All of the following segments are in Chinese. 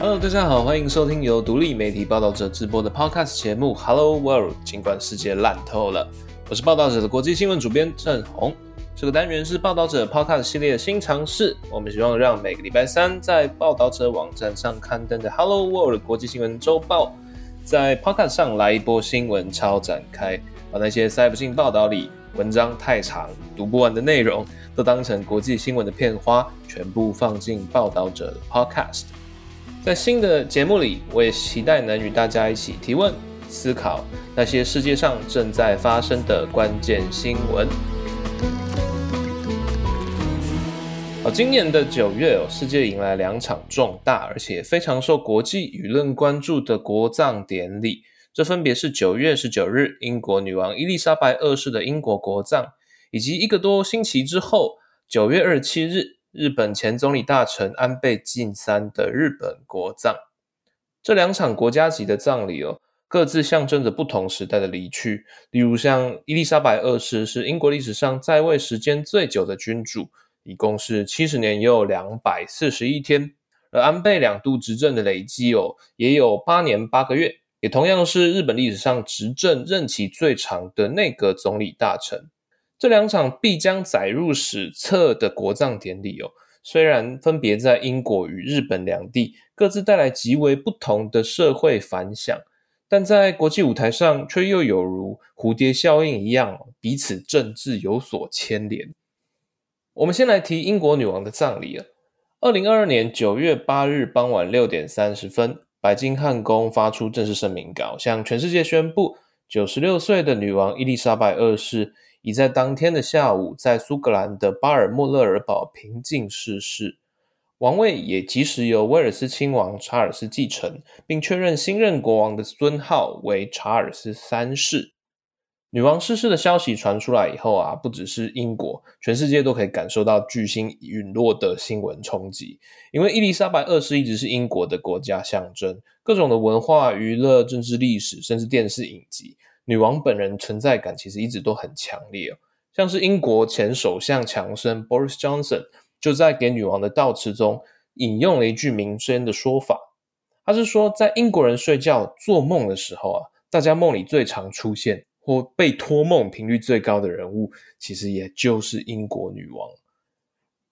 Hello，大家好，欢迎收听由独立媒体报道者直播的 Podcast 节目 Hello World。尽管世界烂透了，我是报道者的国际新闻主编郑红。这个单元是报道者 Podcast 系列的新尝试。我们希望让每个礼拜三在报道者网站上刊登的 Hello World 国际新闻周报，在 Podcast 上来一波新闻超展开，把那些塞不进报道里、文章太长、读不完的内容，都当成国际新闻的片花，全部放进报道者的 Podcast。在新的节目里，我也期待能与大家一起提问、思考那些世界上正在发生的关键新闻。好，今年的九月，世界迎来两场重大而且非常受国际舆论关注的国葬典礼。这分别是九月十九日英国女王伊丽莎白二世的英国国葬，以及一个多星期之后九月二十七日日本前总理大臣安倍晋三的日本国葬。这两场国家级的葬礼哦，各自象征着不同时代的离去。例如，像伊丽莎白二世是英国历史上在位时间最久的君主。一共是七十年又两百四十一天，而安倍两度执政的累积哦，也有八年八个月，也同样是日本历史上执政任期最长的内阁总理大臣。这两场必将载入史册的国葬典礼哦，虽然分别在英国与日本两地各自带来极为不同的社会反响，但在国际舞台上却又有如蝴蝶效应一样，彼此政治有所牵连。我们先来提英国女王的葬礼啊。二零二二年九月八日傍晚六点三十分，白金汉宫发出正式声明稿，向全世界宣布，九十六岁的女王伊丽莎白二世已在当天的下午，在苏格兰的巴尔莫勒尔堡平静逝世，王位也即时由威尔斯亲王查尔斯继承，并确认新任国王的尊号为查尔斯三世。女王逝世的消息传出来以后啊，不只是英国，全世界都可以感受到巨星陨落的新闻冲击。因为伊丽莎白二世一直是英国的国家象征，各种的文化、娱乐、政治、历史，甚至电视影集，女王本人存在感其实一直都很强烈哦。像是英国前首相强生 Boris Johnson 就在给女王的悼词中引用了一句名声的说法，他是说，在英国人睡觉做梦的时候啊，大家梦里最常出现。或被托梦频率最高的人物，其实也就是英国女王。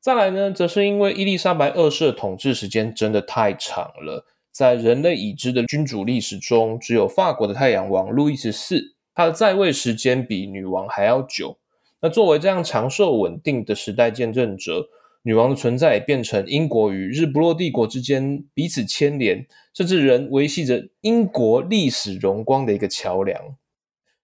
再来呢，则是因为伊丽莎白二世的统治时间真的太长了，在人类已知的君主历史中，只有法国的太阳王路易十四，他的在位时间比女王还要久。那作为这样长寿稳定的时代见证者，女王的存在也变成英国与日不落帝国之间彼此牵连，甚至仍维系着英国历史荣光的一个桥梁。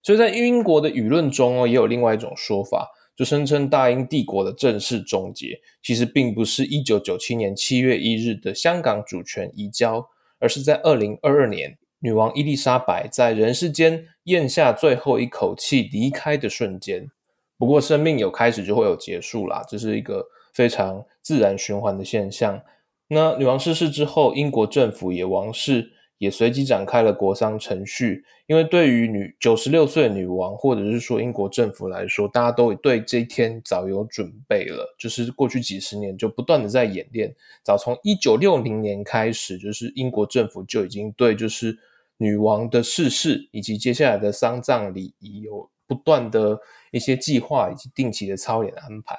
所以在英国的舆论中哦，也有另外一种说法，就声称大英帝国的正式终结，其实并不是一九九七年七月一日的香港主权移交，而是在二零二二年女王伊丽莎白在人世间咽下最后一口气离开的瞬间。不过，生命有开始就会有结束啦，这是一个非常自然循环的现象。那女王逝世之后，英国政府也王室。也随即展开了国丧程序，因为对于女九十六岁的女王，或者是说英国政府来说，大家都对这一天早有准备了。就是过去几十年就不断的在演练，早从一九六零年开始，就是英国政府就已经对就是女王的逝世以及接下来的丧葬礼仪有不断的一些计划以及定期的操演安排。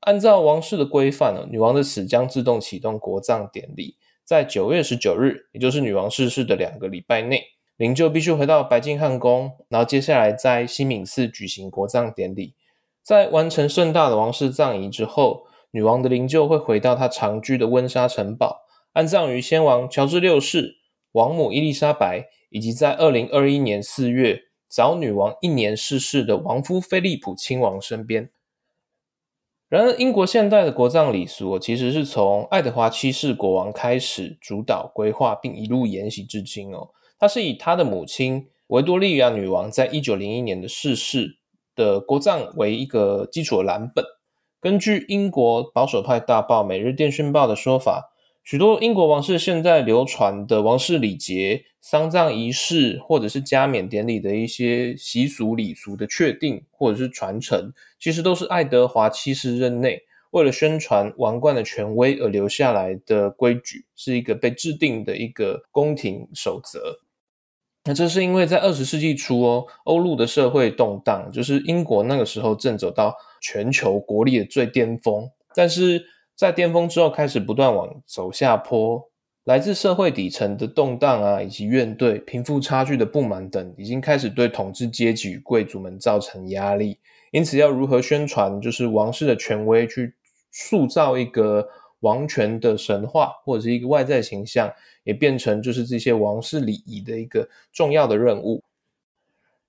按照王室的规范呢，女王的死将自动启动国葬典礼。在九月十九日，也就是女王逝世的两个礼拜内，灵柩必须回到白金汉宫，然后接下来在西敏寺举行国葬典礼。在完成盛大的王室葬仪之后，女王的灵柩会回到她常居的温莎城堡，安葬于先王乔治六世、王母伊丽莎白，以及在二零二一年四月早女王一年逝世的王夫菲利普亲王身边。然而，英国现代的国葬礼俗其实是从爱德华七世国王开始主导规划，并一路沿袭至今哦。他是以他的母亲维多利亚女王在一九零一年的逝世的国葬为一个基础的蓝本。根据英国保守派大报《每日电讯报》的说法。许多英国王室现在流传的王室礼节、丧葬仪式，或者是加冕典礼的一些习俗礼俗的确定或者是传承，其实都是爱德华七世任内为了宣传王冠的权威而留下来的规矩，是一个被制定的一个宫廷守则。那这是因为在二十世纪初哦，欧陆的社会动荡，就是英国那个时候正走到全球国力的最巅峰，但是在巅峰之后开始不断往走下坡。来自社会底层的动荡啊，以及怨怼、贫富差距的不满等，已经开始对统治阶级与贵族们造成压力。因此，要如何宣传就是王室的权威，去塑造一个王权的神话，或者是一个外在形象，也变成就是这些王室礼仪的一个重要的任务。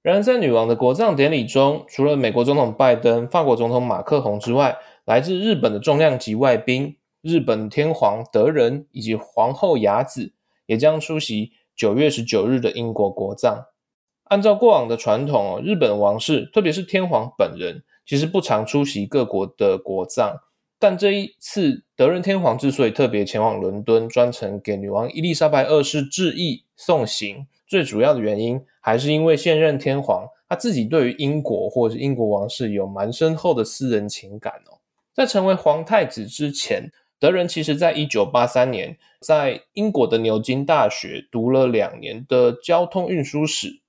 然而，在女王的国葬典礼中，除了美国总统拜登、法国总统马克宏之外，来自日本的重量级外宾。日本天皇德仁以及皇后雅子也将出席九月十九日的英国国葬。按照过往的传统，哦日本王室，特别是天皇本人，其实不常出席各国的国葬。但这一次，德仁天皇之所以特别前往伦敦，专程给女王伊丽莎白二世致意送行，最主要的原因还是因为现任天皇他自己对于英国或者是英国王室有蛮深厚的私人情感哦。在成为皇太子之前。德仁其实在一九八三年在英国的牛津大学读了两年的交通运输史，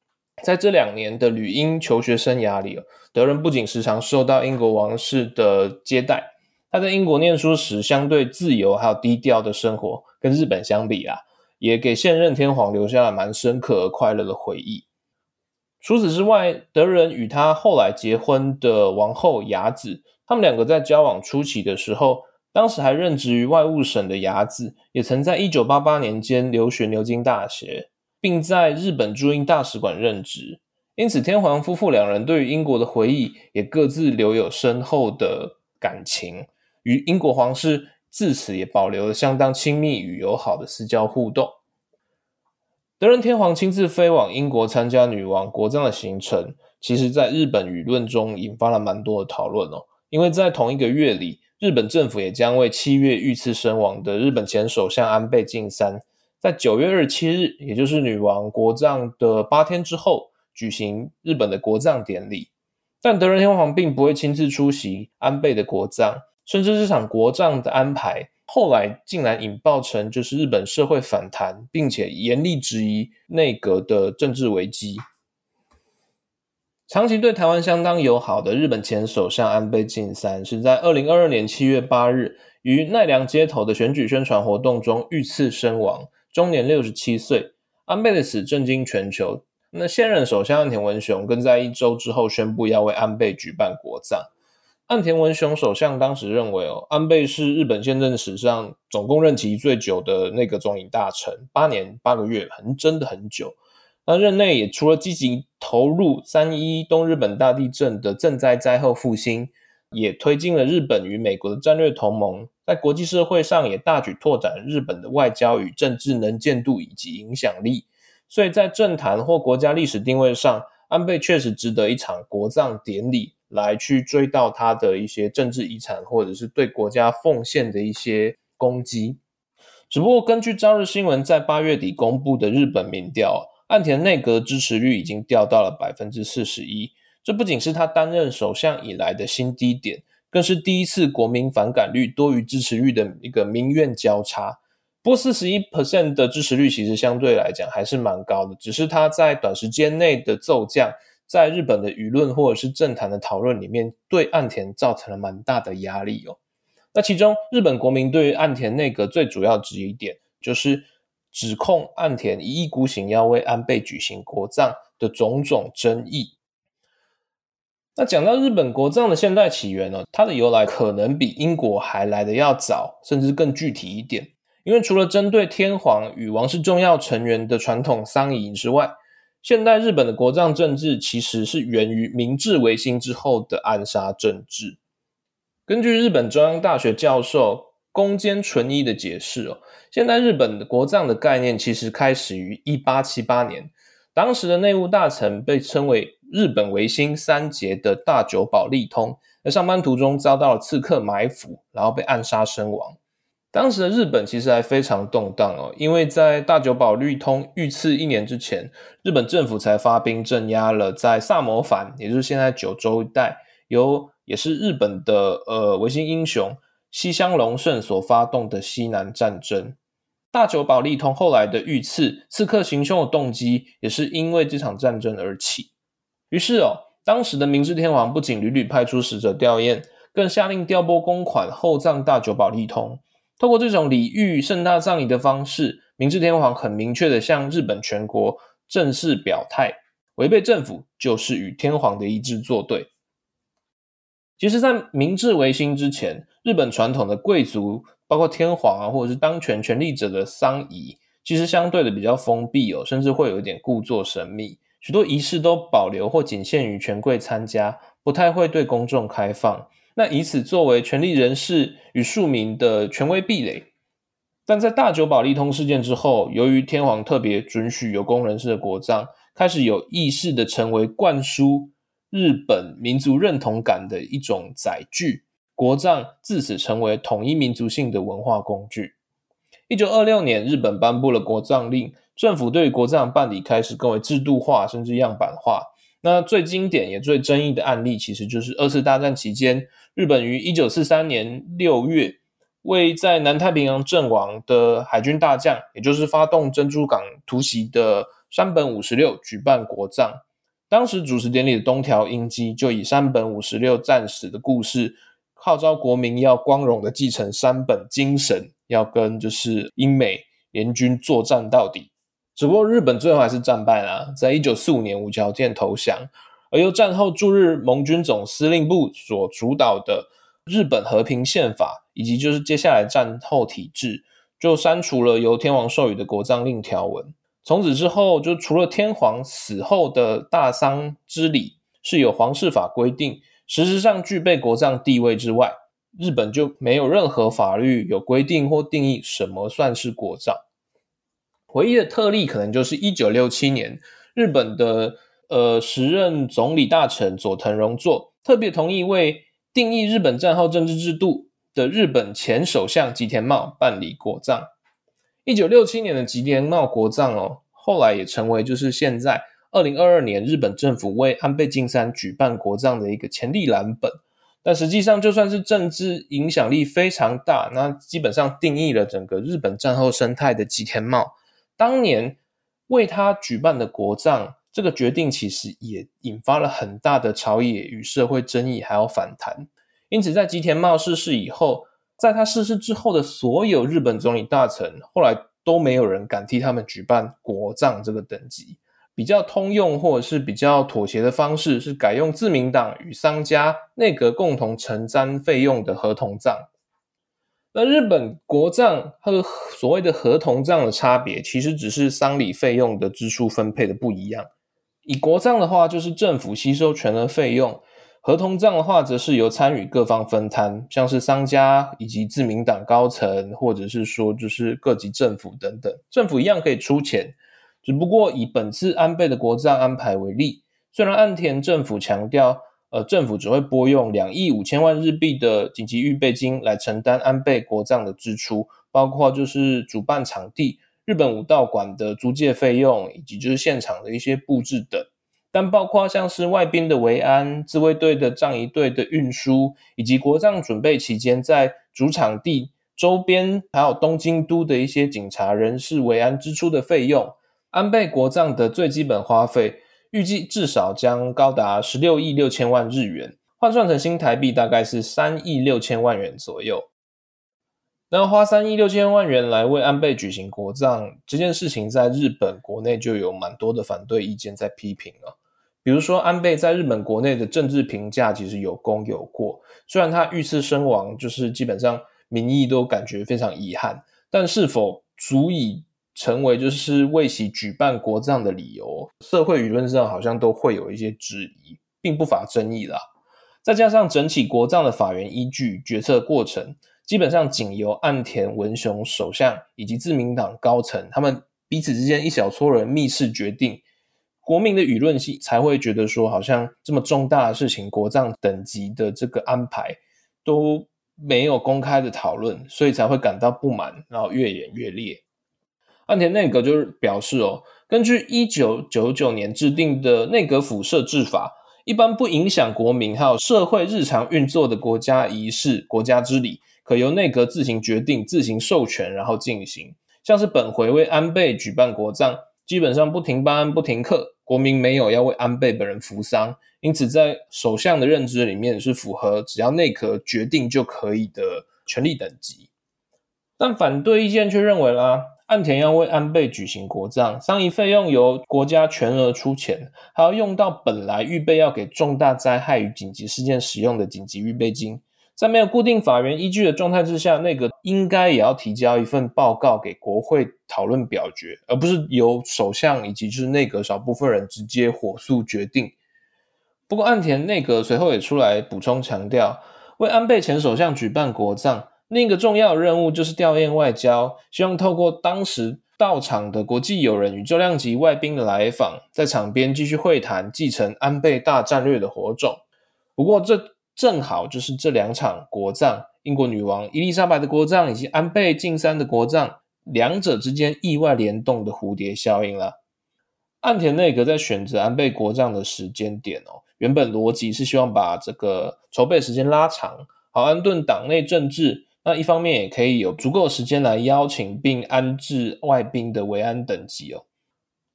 在这两年的旅英求学生涯里，德仁不仅时常受到英国王室的接待，他在英国念书时相对自由还有低调的生活，跟日本相比啊，也给现任天皇留下了蛮深刻而快乐的回忆。除此之外，德仁与他后来结婚的王后雅子，他们两个在交往初期的时候。当时还任职于外务省的雅子，也曾在一九八八年间留学牛津大学，并在日本驻英大使馆任职。因此，天皇夫妇两人对于英国的回忆也各自留有深厚的感情，与英国皇室自此也保留了相当亲密与友好的私交互动。德仁天皇亲自飞往英国参加女王国葬的行程，其实在日本舆论中引发了蛮多的讨论哦，因为在同一个月里。日本政府也将为七月遇刺身亡的日本前首相安倍晋三，在九月二十七日，也就是女王国葬的八天之后，举行日本的国葬典礼。但德仁天皇并不会亲自出席安倍的国葬，甚至这场国葬的安排，后来竟然引爆成就是日本社会反弹，并且严厉质疑内阁的政治危机。长期对台湾相当友好的日本前首相安倍晋三，是在二零二二年七月八日于奈良街头的选举宣传活动中遇刺身亡，终年六十七岁。安倍的死震惊全球。那现任首相岸田文雄更在一周之后宣布要为安倍举办国葬。岸田文雄首相当时认为，哦，安倍是日本宪政史上总共任期最久的那个总理大臣，八年八个月，很真的很久。那任内也除了积极投入三一东日本大地震的赈灾灾后复兴，也推进了日本与美国的战略同盟，在国际社会上也大举拓展日本的外交与政治能见度以及影响力。所以在政坛或国家历史定位上，安倍确实值得一场国葬典礼来去追悼他的一些政治遗产，或者是对国家奉献的一些功绩。只不过根据朝日新闻在八月底公布的日本民调。岸田内阁支持率已经掉到了百分之四十一，这不仅是他担任首相以来的新低点，更是第一次国民反感率多于支持率的一个民怨交叉。不过四十一 percent 的支持率其实相对来讲还是蛮高的，只是他在短时间内的骤降，在日本的舆论或者是政坛的讨论里面，对岸田造成了蛮大的压力哦。那其中日本国民对于岸田内阁最主要质疑点就是。指控岸田一意孤行要为安倍举行国葬的种种争议。那讲到日本国葬的现代起源呢，它的由来可能比英国还来的要早，甚至更具体一点。因为除了针对天皇与王室重要成员的传统丧仪之外，现代日本的国葬政治其实是源于明治维新之后的暗杀政治。根据日本中央大学教授。宫间纯一的解释哦，现在日本的国葬的概念其实开始于一八七八年，当时的内务大臣被称为日本维新三杰的大久保利通，在上班途中遭到了刺客埋伏，然后被暗杀身亡。当时的日本其实还非常动荡哦，因为在大久保利通遇刺一年之前，日本政府才发兵镇压了在萨摩藩，也就是现在九州一带，由也是日本的呃维新英雄。西乡隆盛所发动的西南战争。大久保利通后来的遇刺、刺客行凶的动机，也是因为这场战争而起。于是哦，当时的明治天皇不仅屡屡派出使者吊唁，更下令调拨公款厚葬大久保利通。透过这种礼遇盛大葬礼的方式，明治天皇很明确的向日本全国正式表态：违背政府就是与天皇的意志作对。其实，在明治维新之前，日本传统的贵族。包括天皇啊，或者是当权权力者的丧仪，其实相对的比较封闭哦，甚至会有一点故作神秘。许多仪式都保留或仅限于权贵参加，不太会对公众开放。那以此作为权力人士与庶民的权威壁垒。但在大久保利通事件之后，由于天皇特别准许有功人士的国葬，开始有意识的成为灌输日本民族认同感的一种载具。国葬自此成为统一民族性的文化工具。一九二六年，日本颁布了国葬令，政府对国葬办理开始更为制度化，甚至样板化。那最经典也最争议的案例，其实就是二次大战期间，日本于一九四三年六月为在南太平洋阵亡的海军大将，也就是发动珍珠港突袭的山本五十六举办国葬。当时主持典礼的东条英机就以山本五十六战死的故事。号召国民要光荣的继承山本精神，要跟就是英美联军作战到底。只不过日本最后还是战败了，在一九四五年无条件投降。而由战后驻日盟军总司令部所主导的日本和平宪法，以及就是接下来战后体制，就删除了由天皇授予的国葬令条文。从此之后，就除了天皇死后的大丧之礼是有皇室法规定。实质上具备国葬地位之外，日本就没有任何法律有规定或定义什么算是国葬。唯一的特例可能就是一九六七年，日本的呃时任总理大臣佐藤荣作特别同意为定义日本战后政治制度的日本前首相吉田茂办理国葬。一九六七年的吉田茂国葬哦，后来也成为就是现在。二零二二年，日本政府为安倍晋三举办国葬的一个潜力蓝本，但实际上就算是政治影响力非常大，那基本上定义了整个日本战后生态的吉田茂，当年为他举办的国葬这个决定，其实也引发了很大的朝野与社会争议，还有反弹。因此，在吉田茂逝世以后，在他逝世之后的所有日本总理大臣，后来都没有人敢替他们举办国葬这个等级。比较通用或者是比较妥协的方式是改用自民党与商家内阁共同承担费用的合同葬。那日本国葬和所谓的合同葬的差别，其实只是丧礼费用的支出分配的不一样。以国葬的话，就是政府吸收全额费用；合同账的话，则是由参与各方分摊，像是商家以及自民党高层，或者是说就是各级政府等等，政府一样可以出钱。只不过以本次安倍的国葬安排为例，虽然岸田政府强调，呃，政府只会拨用两亿五千万日币的紧急预备金来承担安倍国葬的支出，包括就是主办场地、日本武道馆的租借费用，以及就是现场的一些布置等。但包括像是外宾的维安、自卫队的葬仪队的运输，以及国葬准备期间在主场地周边还有东京都的一些警察人士维安支出的费用。安倍国葬的最基本花费预计至少将高达十六亿六千万日元，换算成新台币大概是三亿六千万元左右。那花三亿六千万元来为安倍举行国葬这件事情，在日本国内就有蛮多的反对意见在批评了。比如说，安倍在日本国内的政治评价其实有功有过，虽然他遇刺身亡，就是基本上民意都感觉非常遗憾，但是否足以？成为就是为其举办国葬的理由，社会舆论上好像都会有一些质疑，并不乏争议啦。再加上整起国葬的法源依据、决策过程，基本上仅由岸田文雄首相以及自民党高层他们彼此之间一小撮人密室决定，国民的舆论系才会觉得说，好像这么重大的事情，国葬等级的这个安排都没有公开的讨论，所以才会感到不满，然后越演越烈。岸田内阁就是表示哦，根据一九九九年制定的内阁府设置法，一般不影响国民还有社会日常运作的国家仪式、国家之礼，可由内阁自行决定、自行授权，然后进行。像是本回为安倍举办国葬，基本上不停班、不停课，国民没有要为安倍本人服丧，因此在首相的认知里面是符合只要内阁决定就可以的权力等级。但反对意见却认为啦。岸田要为安倍举行国葬，丧仪费用由国家全额出钱，还要用到本来预备要给重大灾害与紧急事件使用的紧急预备金。在没有固定法源依据的状态之下，内阁应该也要提交一份报告给国会讨论表决，而不是由首相以及就是内阁少部分人直接火速决定。不过，岸田内阁随后也出来补充强调，为安倍前首相举办国葬。另一个重要任务就是吊唁外交，希望透过当时到场的国际友人与重量级外宾的来访，在场边继续会谈继承安倍大战略的火种。不过，这正好就是这两场国葬——英国女王伊丽莎白的国葬以及安倍晋三的国葬，两者之间意外联动的蝴蝶效应了。岸田内阁在选择安倍国葬的时间点哦，原本逻辑是希望把这个筹备时间拉长，好安顿党内政治。那一方面也可以有足够时间来邀请并安置外宾的维安等级哦。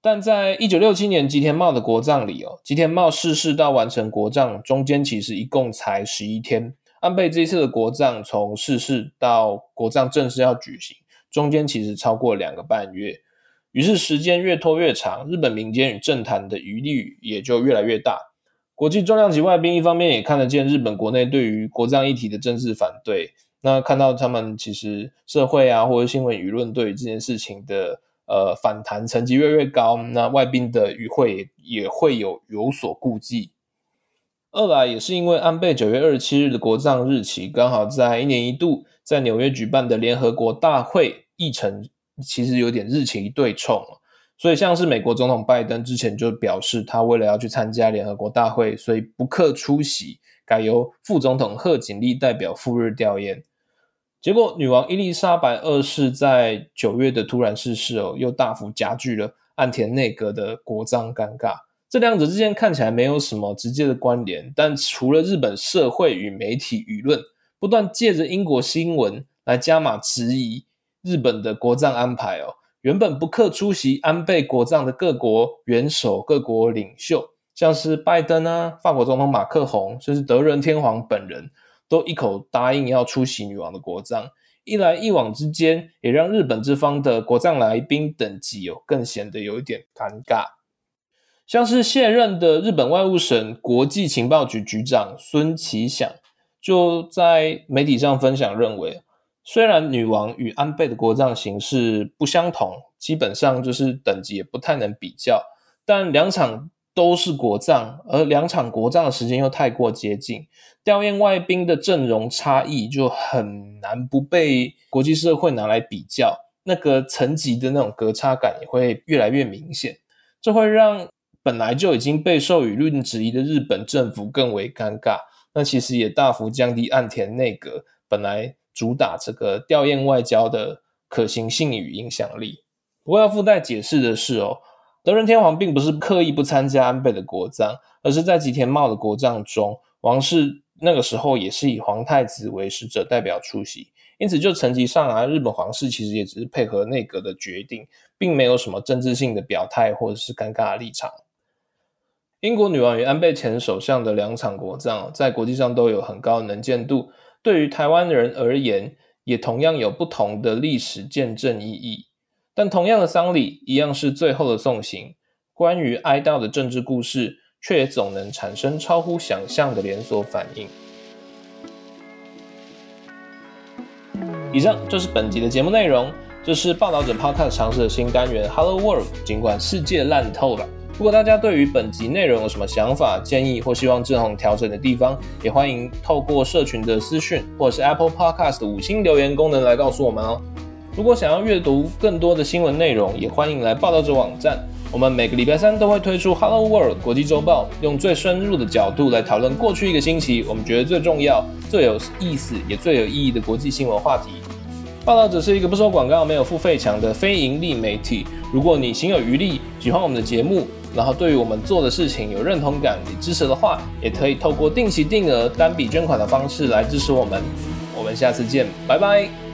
但在一九六七年吉田茂的国葬里哦，吉田茂逝世到完成国葬中间其实一共才十一天。安倍这一次的国葬从逝世到国葬正式要举行，中间其实超过两个半月。于是时间越拖越长，日本民间与政坛的余力也就越来越大。国际重量级外宾一方面也看得见日本国内对于国葬议题的政治反对。那看到他们其实社会啊，或者新闻舆论对于这件事情的呃反弹层级越来越高，那外宾的与会也会有有所顾忌。二来也是因为安倍九月二十七日的国葬日期刚好在一年一度在纽约举办的联合国大会议程，其实有点日期对冲，所以像是美国总统拜登之前就表示，他为了要去参加联合国大会，所以不克出席，改由副总统贺锦丽代表赴日吊唁。结果，女王伊丽莎白二世在九月的突然逝世哦，又大幅加剧了岸田内阁的国葬尴尬。这两者之间看起来没有什么直接的关联，但除了日本社会与媒体舆论不断借着英国新闻来加码质疑日本的国葬安排哦，原本不克出席安倍国葬的各国元首、各国领袖，像是拜登啊、法国总统马克宏，甚至德仁天皇本人。都一口答应要出席女王的国葬，一来一往之间，也让日本这方的国葬来宾等级哦，更显得有一点尴尬。像是现任的日本外务省国际情报局局长孙奇想，就在媒体上分享认为，虽然女王与安倍的国葬形式不相同，基本上就是等级也不太能比较，但两场。都是国葬，而两场国葬的时间又太过接近，吊唁外宾的阵容差异就很难不被国际社会拿来比较，那个层级的那种隔差感也会越来越明显，这会让本来就已经备受舆论质疑的日本政府更为尴尬。那其实也大幅降低岸田内阁本来主打这个吊唁外交的可行性与影响力。不过要附带解释的是哦。德仁天皇并不是刻意不参加安倍的国葬，而是在吉田茂的国葬中，王室那个时候也是以皇太子为使者代表出席，因此就层级上来，日本皇室其实也只是配合内阁的决定，并没有什么政治性的表态或者是尴尬的立场。英国女王与安倍前首相的两场国葬，在国际上都有很高的能见度，对于台湾人而言，也同样有不同的历史见证意义。但同样的丧礼，一样是最后的送行。关于哀悼的政治故事，却也总能产生超乎想象的连锁反应。以上就是本集的节目内容。这是报道者 Podcast 尝试的新单元 Hello World。尽管世界烂透了，如果大家对于本集内容有什么想法、建议或希望志宏调整的地方，也欢迎透过社群的私讯或是 Apple Podcast 五星留言功能来告诉我们哦。如果想要阅读更多的新闻内容，也欢迎来报道者网站。我们每个礼拜三都会推出 Hello World 国际周报，用最深入的角度来讨论过去一个星期我们觉得最重要、最有意思也最有意义的国际新闻话题。报道者是一个不收广告、没有付费墙的非盈利媒体。如果你心有余力，喜欢我们的节目，然后对于我们做的事情有认同感、你支持的话，也可以透过定期定额单笔捐款的方式来支持我们。我们下次见，拜拜。